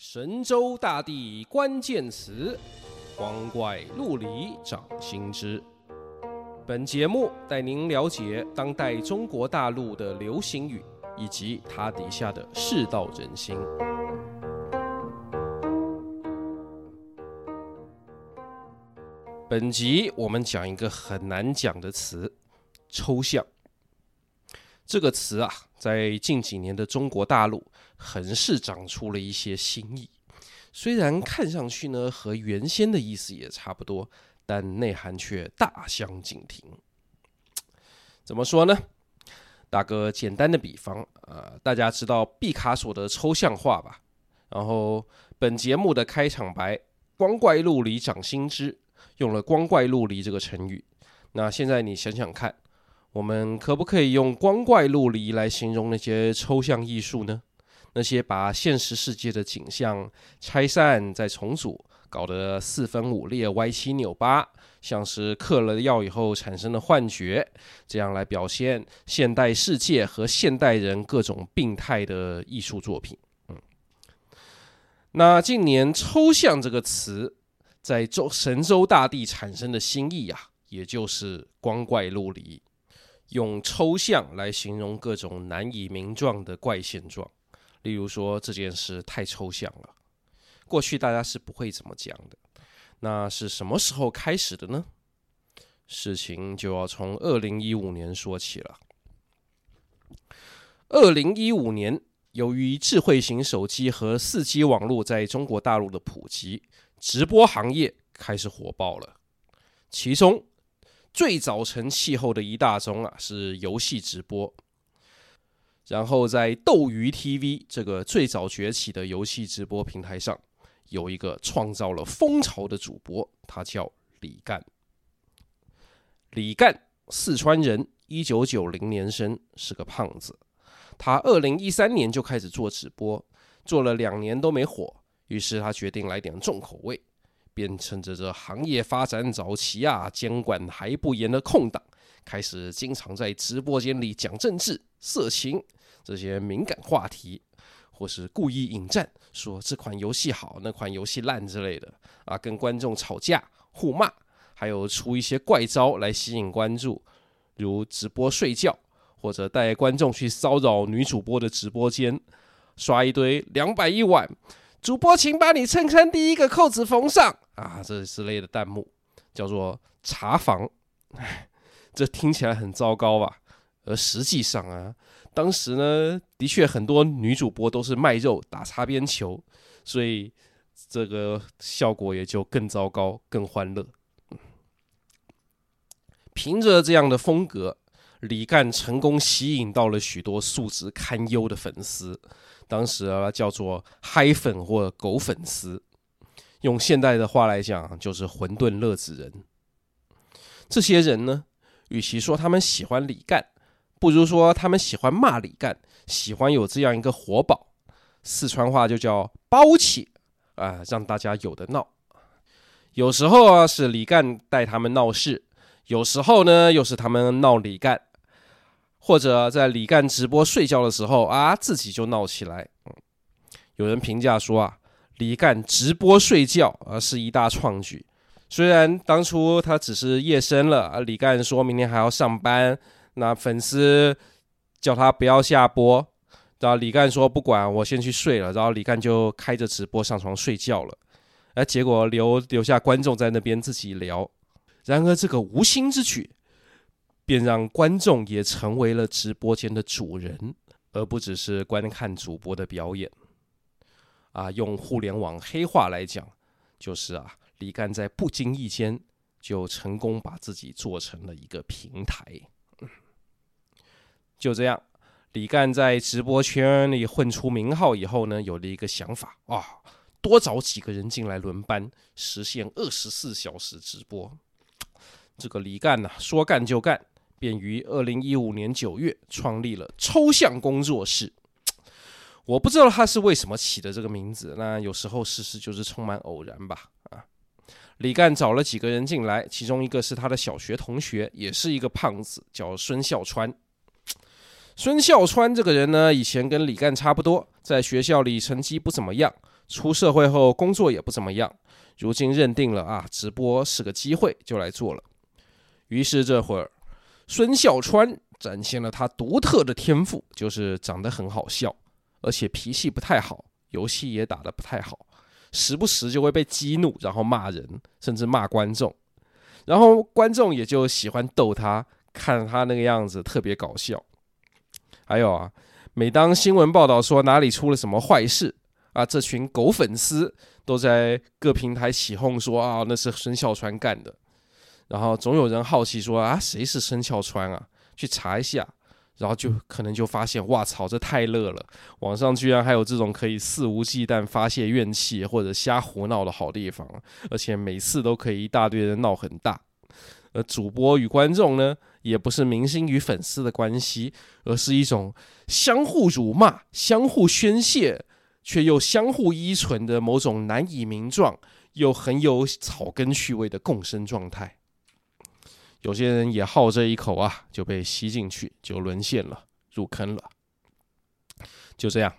神州大地关键词，光怪陆离掌心之。本节目带您了解当代中国大陆的流行语以及它底下的世道人心。本集我们讲一个很难讲的词——抽象。这个词啊，在近几年的中国大陆，横是长出了一些新意。虽然看上去呢，和原先的意思也差不多，但内涵却大相径庭。怎么说呢？打个简单的比方，呃，大家知道毕卡索的抽象画吧？然后本节目的开场白“光怪陆离掌心之”，用了“光怪陆离”这个成语。那现在你想想看。我们可不可以用光怪陆离来形容那些抽象艺术呢？那些把现实世界的景象拆散再重组，搞得四分五裂、歪七扭八，像是嗑了药以后产生的幻觉，这样来表现现代世界和现代人各种病态的艺术作品。嗯，那近年“抽象”这个词在周神州大地产生的新意啊，也就是光怪陆离。用抽象来形容各种难以名状的怪现状，例如说这件事太抽象了，过去大家是不会这么讲的。那是什么时候开始的呢？事情就要从二零一五年说起了。二零一五年，由于智慧型手机和四 G 网络在中国大陆的普及，直播行业开始火爆了，其中。最早成气候的一大宗啊，是游戏直播。然后在斗鱼 TV 这个最早崛起的游戏直播平台上，有一个创造了风潮的主播，他叫李干。李干，四川人，一九九零年生，是个胖子。他二零一三年就开始做直播，做了两年都没火，于是他决定来点重口味。便趁着这行业发展早期啊，监管还不严的空档，开始经常在直播间里讲政治、色情这些敏感话题，或是故意引战，说这款游戏好，那款游戏烂之类的啊，跟观众吵架、互骂，还有出一些怪招来吸引关注，如直播睡觉，或者带观众去骚扰女主播的直播间，刷一堆两百一晚。主播，请把你衬衫第一个扣子缝上啊！这之类的弹幕叫做查房，唉，这听起来很糟糕吧？而实际上啊，当时呢，的确很多女主播都是卖肉打擦边球，所以这个效果也就更糟糕、更欢乐。凭着这样的风格，李干成功吸引到了许多素质堪忧的粉丝。当时啊，叫做嗨粉或狗粉丝，用现代的话来讲，就是混沌乐子人。这些人呢，与其说他们喜欢李干，不如说他们喜欢骂李干，喜欢有这样一个活宝，四川话就叫包起啊，让大家有的闹。有时候啊，是李干带他们闹事，有时候呢，又是他们闹李干。或者在李干直播睡觉的时候啊，自己就闹起来。有人评价说啊，李干直播睡觉啊是一大创举。虽然当初他只是夜深了，啊，李干说明天还要上班，那粉丝叫他不要下播，然后李干说不管，我先去睡了。然后李干就开着直播上床睡觉了，而结果留留下观众在那边自己聊。然而这个无心之举。便让观众也成为了直播间的主人，而不只是观看主播的表演。啊，用互联网黑话来讲，就是啊，李干在不经意间就成功把自己做成了一个平台。就这样，李干在直播圈里混出名号以后呢，有了一个想法啊，多找几个人进来轮班，实现二十四小时直播。这个李干呢，说干就干。便于二零一五年九月创立了抽象工作室。我不知道他是为什么起的这个名字。那有时候事实就是充满偶然吧。啊，李干找了几个人进来，其中一个是他的小学同学，也是一个胖子，叫孙笑川。孙笑川这个人呢，以前跟李干差不多，在学校里成绩不怎么样，出社会后工作也不怎么样。如今认定了啊，直播是个机会，就来做了。于是这会儿，孙笑川展现了他独特的天赋，就是长得很好笑，而且脾气不太好，游戏也打得不太好，时不时就会被激怒，然后骂人，甚至骂观众，然后观众也就喜欢逗他，看他那个样子特别搞笑。还有啊，每当新闻报道说哪里出了什么坏事啊，这群狗粉丝都在各平台起哄说啊，那是孙笑川干的。然后总有人好奇说啊，谁是孙笑川啊？去查一下，然后就可能就发现，哇操，这太乐了！网上居然还有这种可以肆无忌惮发泄怨气或者瞎胡闹的好地方，而且每次都可以一大堆人闹很大。而主播与观众呢，也不是明星与粉丝的关系，而是一种相互辱骂、相互宣泄，却又相互依存的某种难以名状又很有草根趣味的共生状态。有些人也好这一口啊，就被吸进去，就沦陷了，入坑了。就这样，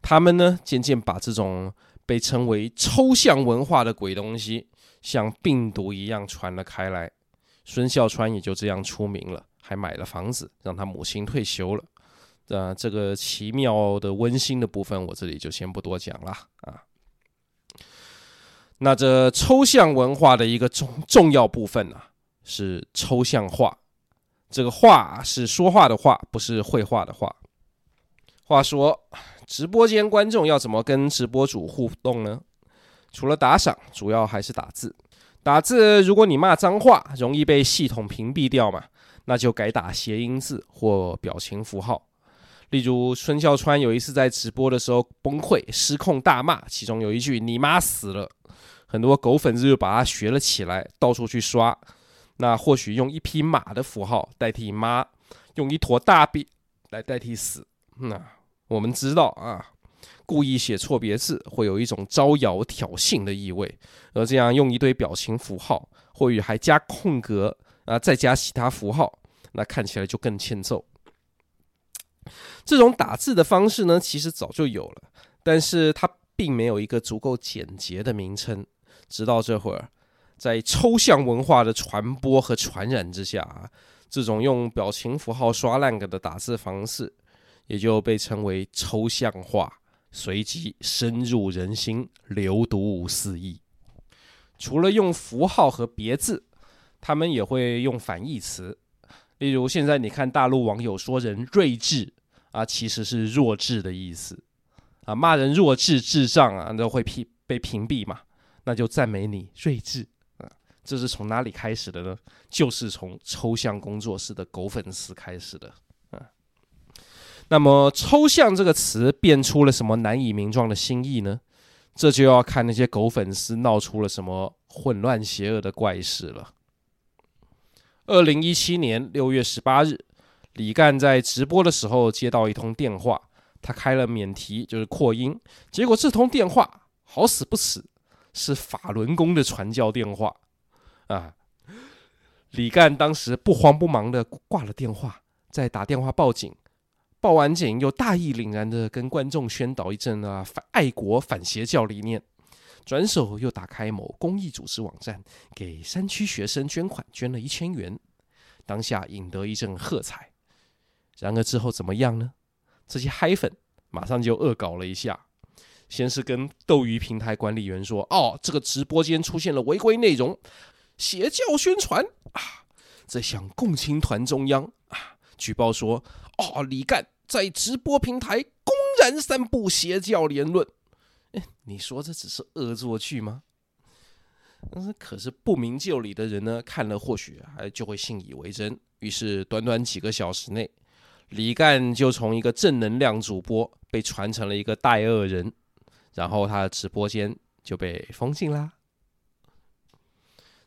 他们呢，渐渐把这种被称为抽象文化的鬼东西，像病毒一样传了开来。孙笑川也就这样出名了，还买了房子，让他母亲退休了。呃，这个奇妙的温馨的部分，我这里就先不多讲了啊。那这抽象文化的一个重重要部分呢、啊，是抽象画。这个画是说话的画，不是绘画的画。话说，直播间观众要怎么跟直播主互动呢？除了打赏，主要还是打字。打字，如果你骂脏话，容易被系统屏蔽掉嘛，那就改打谐音字或表情符号。例如孙笑川有一次在直播的时候崩溃失控大骂，其中有一句“你妈死了”，很多狗粉丝就把它学了起来，到处去刷。那或许用一匹马的符号代替妈，用一坨大便来代替死。那我们知道啊。故意写错别字，会有一种招摇挑衅的意味；而这样用一堆表情符号，或许还加空格啊，再加其他符号，那看起来就更欠揍。这种打字的方式呢，其实早就有了，但是它并没有一个足够简洁的名称。直到这会儿，在抽象文化的传播和传染之下啊，这种用表情符号刷烂个的打字方式，也就被称为抽象化。随即深入人心，流毒四溢。除了用符号和别字，他们也会用反义词。例如，现在你看大陆网友说人睿智啊，其实是弱智的意思啊，骂人弱智、智障啊，都会屏被屏蔽嘛。那就赞美你睿智。这是从哪里开始的呢？就是从抽象工作室的狗粉丝开始的。那么“抽象”这个词变出了什么难以名状的新意呢？这就要看那些狗粉丝闹出了什么混乱邪恶的怪事了。二零一七年六月十八日，李干在直播的时候接到一通电话，他开了免提，就是扩音。结果这通电话好死不死是法轮功的传教电话啊！李干当时不慌不忙的挂了电话，再打电话报警。报完警，又大义凛然的跟观众宣导一阵啊反爱国反邪教理念，转手又打开某公益组织网站，给山区学生捐款，捐了一千元，当下引得一阵喝彩。然而之后怎么样呢？这些嗨粉马上就恶搞了一下，先是跟斗鱼平台管理员说：“哦，这个直播间出现了违规内容，邪教宣传啊，在向共青团中央啊举报说，哦，李干。”在直播平台公然散布邪教言论，哎，你说这只是恶作剧吗？可是不明就里的人呢，看了或许还就会信以为真。于是短短几个小时内，李干就从一个正能量主播被传成了一个带恶人，然后他的直播间就被封禁啦。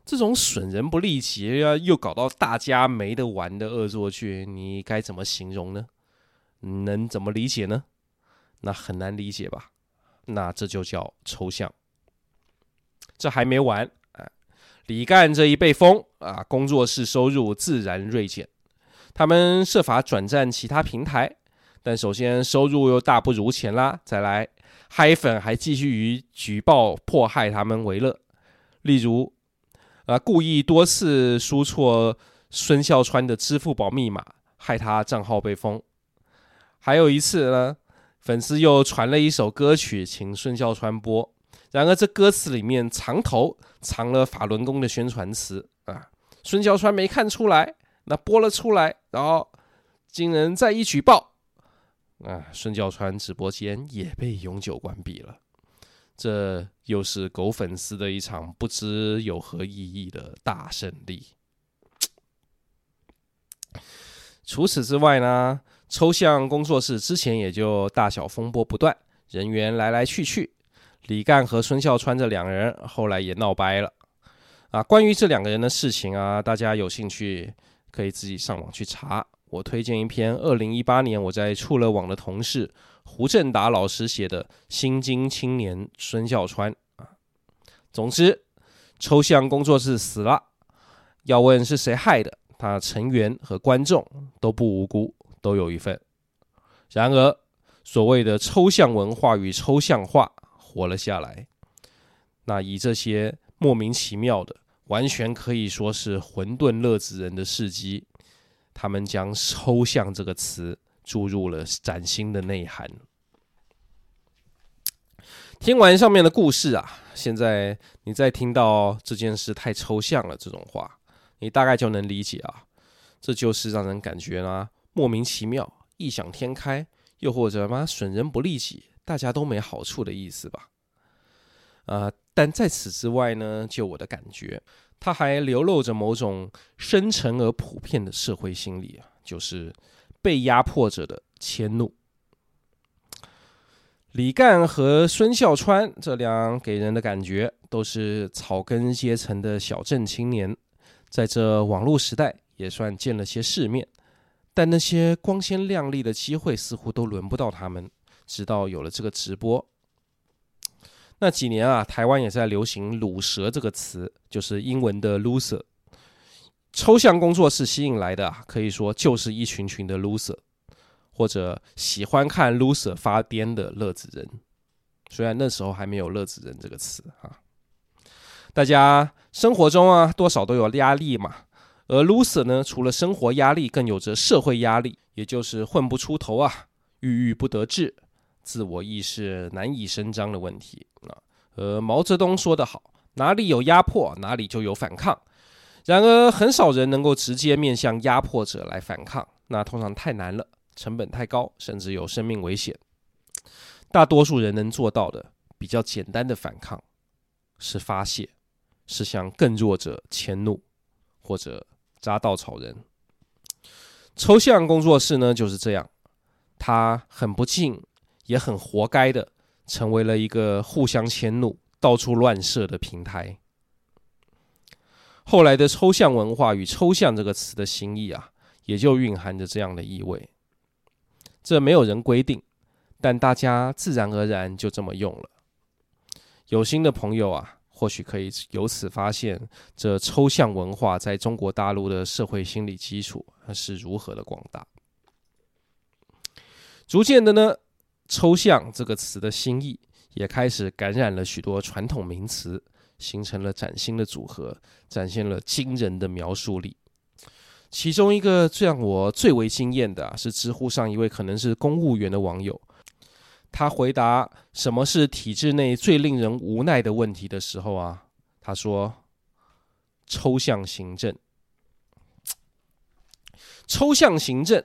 这种损人不利己，又搞到大家没得玩的恶作剧，你该怎么形容呢？能怎么理解呢？那很难理解吧？那这就叫抽象。这还没完啊！李干这一被封啊，工作室收入自然锐减。他们设法转战其他平台，但首先收入又大不如前啦。再来，嗨粉还继续以举报迫害他们为乐，例如，啊，故意多次输错孙笑川的支付宝密码，害他账号被封。还有一次呢，粉丝又传了一首歌曲请孙笑川播，然而这歌词里面藏头藏了法轮功的宣传词啊，孙笑川没看出来。那播了出来，然后经人再一举报，啊，孙笑川直播间也被永久关闭了。这又是狗粉丝的一场不知有何意义的大胜利。除此之外呢，抽象工作室之前也就大小风波不断，人员来来去去。李干和孙笑川这两个人后来也闹掰了。啊，关于这两个人的事情啊，大家有兴趣。可以自己上网去查。我推荐一篇二零一八年我在触乐网的同事胡振达老师写的《新京青年孙笑川》啊。总之，抽象工作室死了。要问是谁害的，他成员和观众都不无辜，都有一份。然而，所谓的抽象文化与抽象画活了下来。那以这些莫名其妙的。完全可以说是混沌乐子人的事迹，他们将“抽象”这个词注入了崭新的内涵。听完上面的故事啊，现在你再听到这件事太抽象了这种话，你大概就能理解啊，这就是让人感觉啊莫名其妙、异想天开，又或者嘛损人不利己，大家都没好处的意思吧？啊、但在此之外呢，就我的感觉，它还流露着某种深沉而普遍的社会心理啊，就是被压迫者的迁怒。李干和孙笑川这俩给人的感觉都是草根阶层的小镇青年，在这网络时代也算见了些世面，但那些光鲜亮丽的机会似乎都轮不到他们，直到有了这个直播。那几年啊，台湾也在流行“鲁蛇”这个词，就是英文的 “loser”。抽象工作室吸引来的啊，可以说就是一群群的 loser，或者喜欢看 loser 发癫的乐子人。虽然那时候还没有“乐子人”这个词啊，大家生活中啊多少都有压力嘛。而 loser 呢，除了生活压力，更有着社会压力，也就是混不出头啊，郁郁不得志。自我意识难以伸张的问题啊，而毛泽东说得好，哪里有压迫，哪里就有反抗。然而，很少人能够直接面向压迫者来反抗，那通常太难了，成本太高，甚至有生命危险。大多数人能做到的，比较简单的反抗，是发泄，是向更弱者迁怒，或者扎稻草人。抽象工作室呢，就是这样，他很不幸。也很活该的，成为了一个互相迁怒、到处乱射的平台。后来的抽象文化与“抽象”这个词的心意啊，也就蕴含着这样的意味。这没有人规定，但大家自然而然就这么用了。有心的朋友啊，或许可以由此发现，这抽象文化在中国大陆的社会心理基础是如何的广大。逐渐的呢。抽象这个词的新意也开始感染了许多传统名词，形成了崭新的组合，展现了惊人的描述力。其中一个最让我最为惊艳的，是知乎上一位可能是公务员的网友，他回答什么是体制内最令人无奈的问题的时候啊，他说：抽象行政，抽象行政。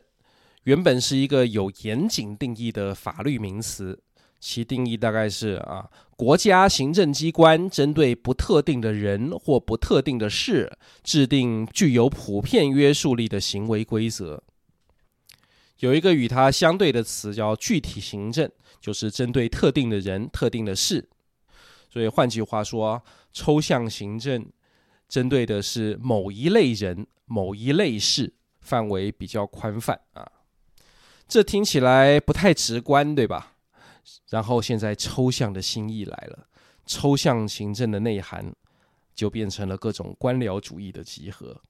原本是一个有严谨定义的法律名词，其定义大概是啊，国家行政机关针对不特定的人或不特定的事，制定具有普遍约束力的行为规则。有一个与它相对的词叫具体行政，就是针对特定的人、特定的事。所以换句话说，抽象行政针对的是某一类人、某一类事，范围比较宽泛啊。这听起来不太直观，对吧？然后现在抽象的心意来了，抽象行政的内涵就变成了各种官僚主义的集合。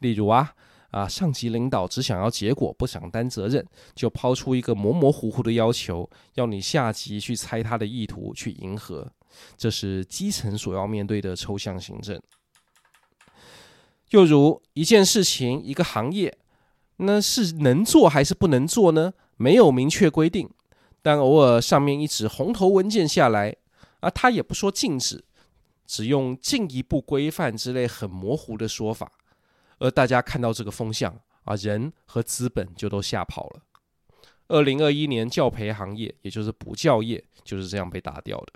例如啊，啊，上级领导只想要结果，不想担责任，就抛出一个模模糊糊的要求，要你下级去猜他的意图，去迎合。这是基层所要面对的抽象行政。又如一件事情、一个行业，那是能做还是不能做呢？没有明确规定，但偶尔上面一纸红头文件下来，啊，他也不说禁止，只用进一步规范之类很模糊的说法。而大家看到这个风向啊，人和资本就都吓跑了。二零二一年教培行业，也就是补教业，就是这样被打掉的。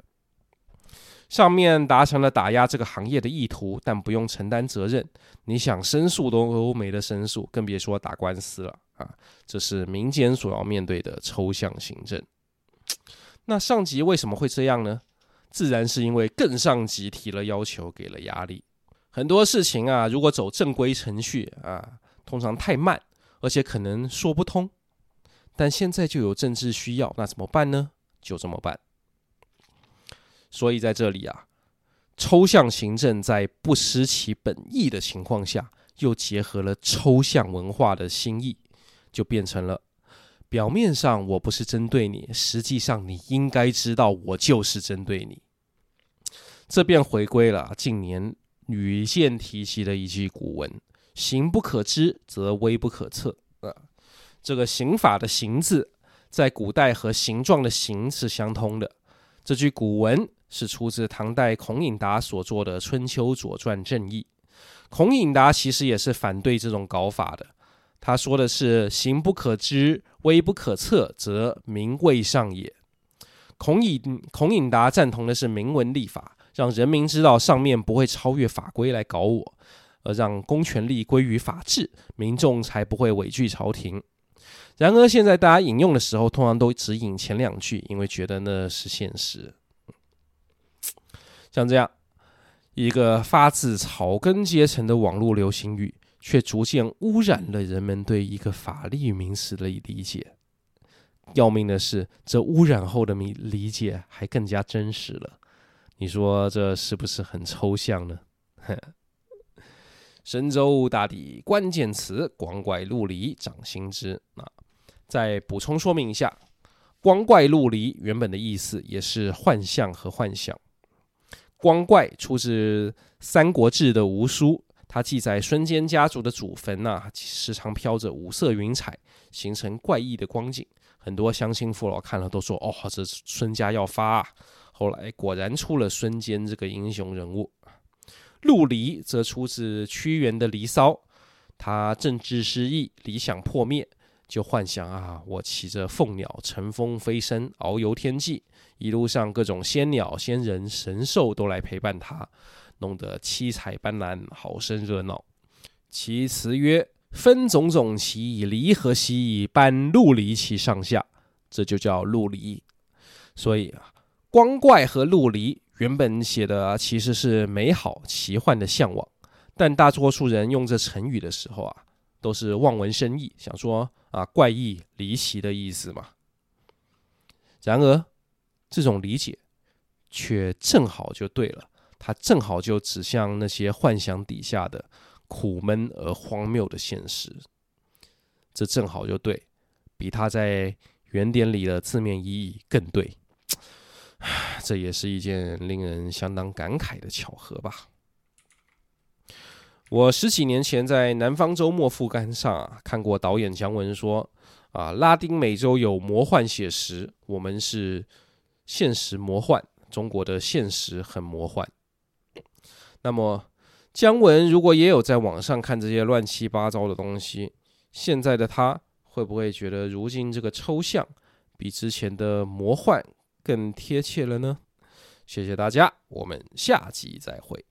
上面达成了打压这个行业的意图，但不用承担责任。你想申诉都没得申诉，更别说打官司了啊！这是民间所要面对的抽象行政。那上级为什么会这样呢？自然是因为更上级提了要求，给了压力。很多事情啊，如果走正规程序啊，通常太慢，而且可能说不通。但现在就有政治需要，那怎么办呢？就这么办。所以在这里啊，抽象行政在不失其本意的情况下，又结合了抽象文化的新意，就变成了表面上我不是针对你，实际上你应该知道我就是针对你。这便回归了近年。屡见提及的一句古文：“形不可知，则微不可测。”啊，这个刑法的“刑”字，在古代和形状的“形”是相通的。这句古文是出自唐代孔颖达所作的《春秋左传正义》。孔颖达其实也是反对这种搞法的。他说的是：“行不可知，微不可测，则民未上也。”孔颖孔颖达赞同的是明文立法。让人民知道上面不会超越法规来搞我，而让公权力归于法治，民众才不会畏惧朝廷。然而现在大家引用的时候，通常都只引前两句，因为觉得那是现实。像这样一个发自草根阶层的网络流行语，却逐渐污染了人们对一个法律名词的理解。要命的是，这污染后的理理解还更加真实了。你说这是不是很抽象呢？神州大地关键词，光怪陆离掌心之。啊，再补充说明一下，光怪陆离原本的意思也是幻象和幻想。光怪出自《三国志》的吴书，它记载孙坚家族的祖坟呐、时常飘着五色云彩，形成怪异的光景。很多乡亲父老看了都说：“哦，这孙家要发啊！”后来果然出了孙坚这个英雄人物。陆离则出自屈原的《离骚》，他政治失意，理想破灭，就幻想啊，我骑着凤鸟乘风飞升，遨游天际，一路上各种仙鸟、仙人、神兽都来陪伴他，弄得七彩斑斓，好生热闹。其词曰：“分种种其以离合兮，般陆离其上下。”这就叫陆离。所以啊。光怪和陆离原本写的其实是美好奇幻的向往，但大多数人用这成语的时候啊，都是望文生义，想说啊怪异离奇的意思嘛。然而，这种理解却正好就对了，它正好就指向那些幻想底下的苦闷而荒谬的现实。这正好就对，比他在原点里的字面意义更对。这也是一件令人相当感慨的巧合吧。我十几年前在《南方周末》副刊上啊看过导演姜文说：“啊，拉丁美洲有魔幻写实，我们是现实魔幻，中国的现实很魔幻。”那么，姜文如果也有在网上看这些乱七八糟的东西，现在的他会不会觉得如今这个抽象比之前的魔幻更贴切了呢？谢谢大家，我们下集再会。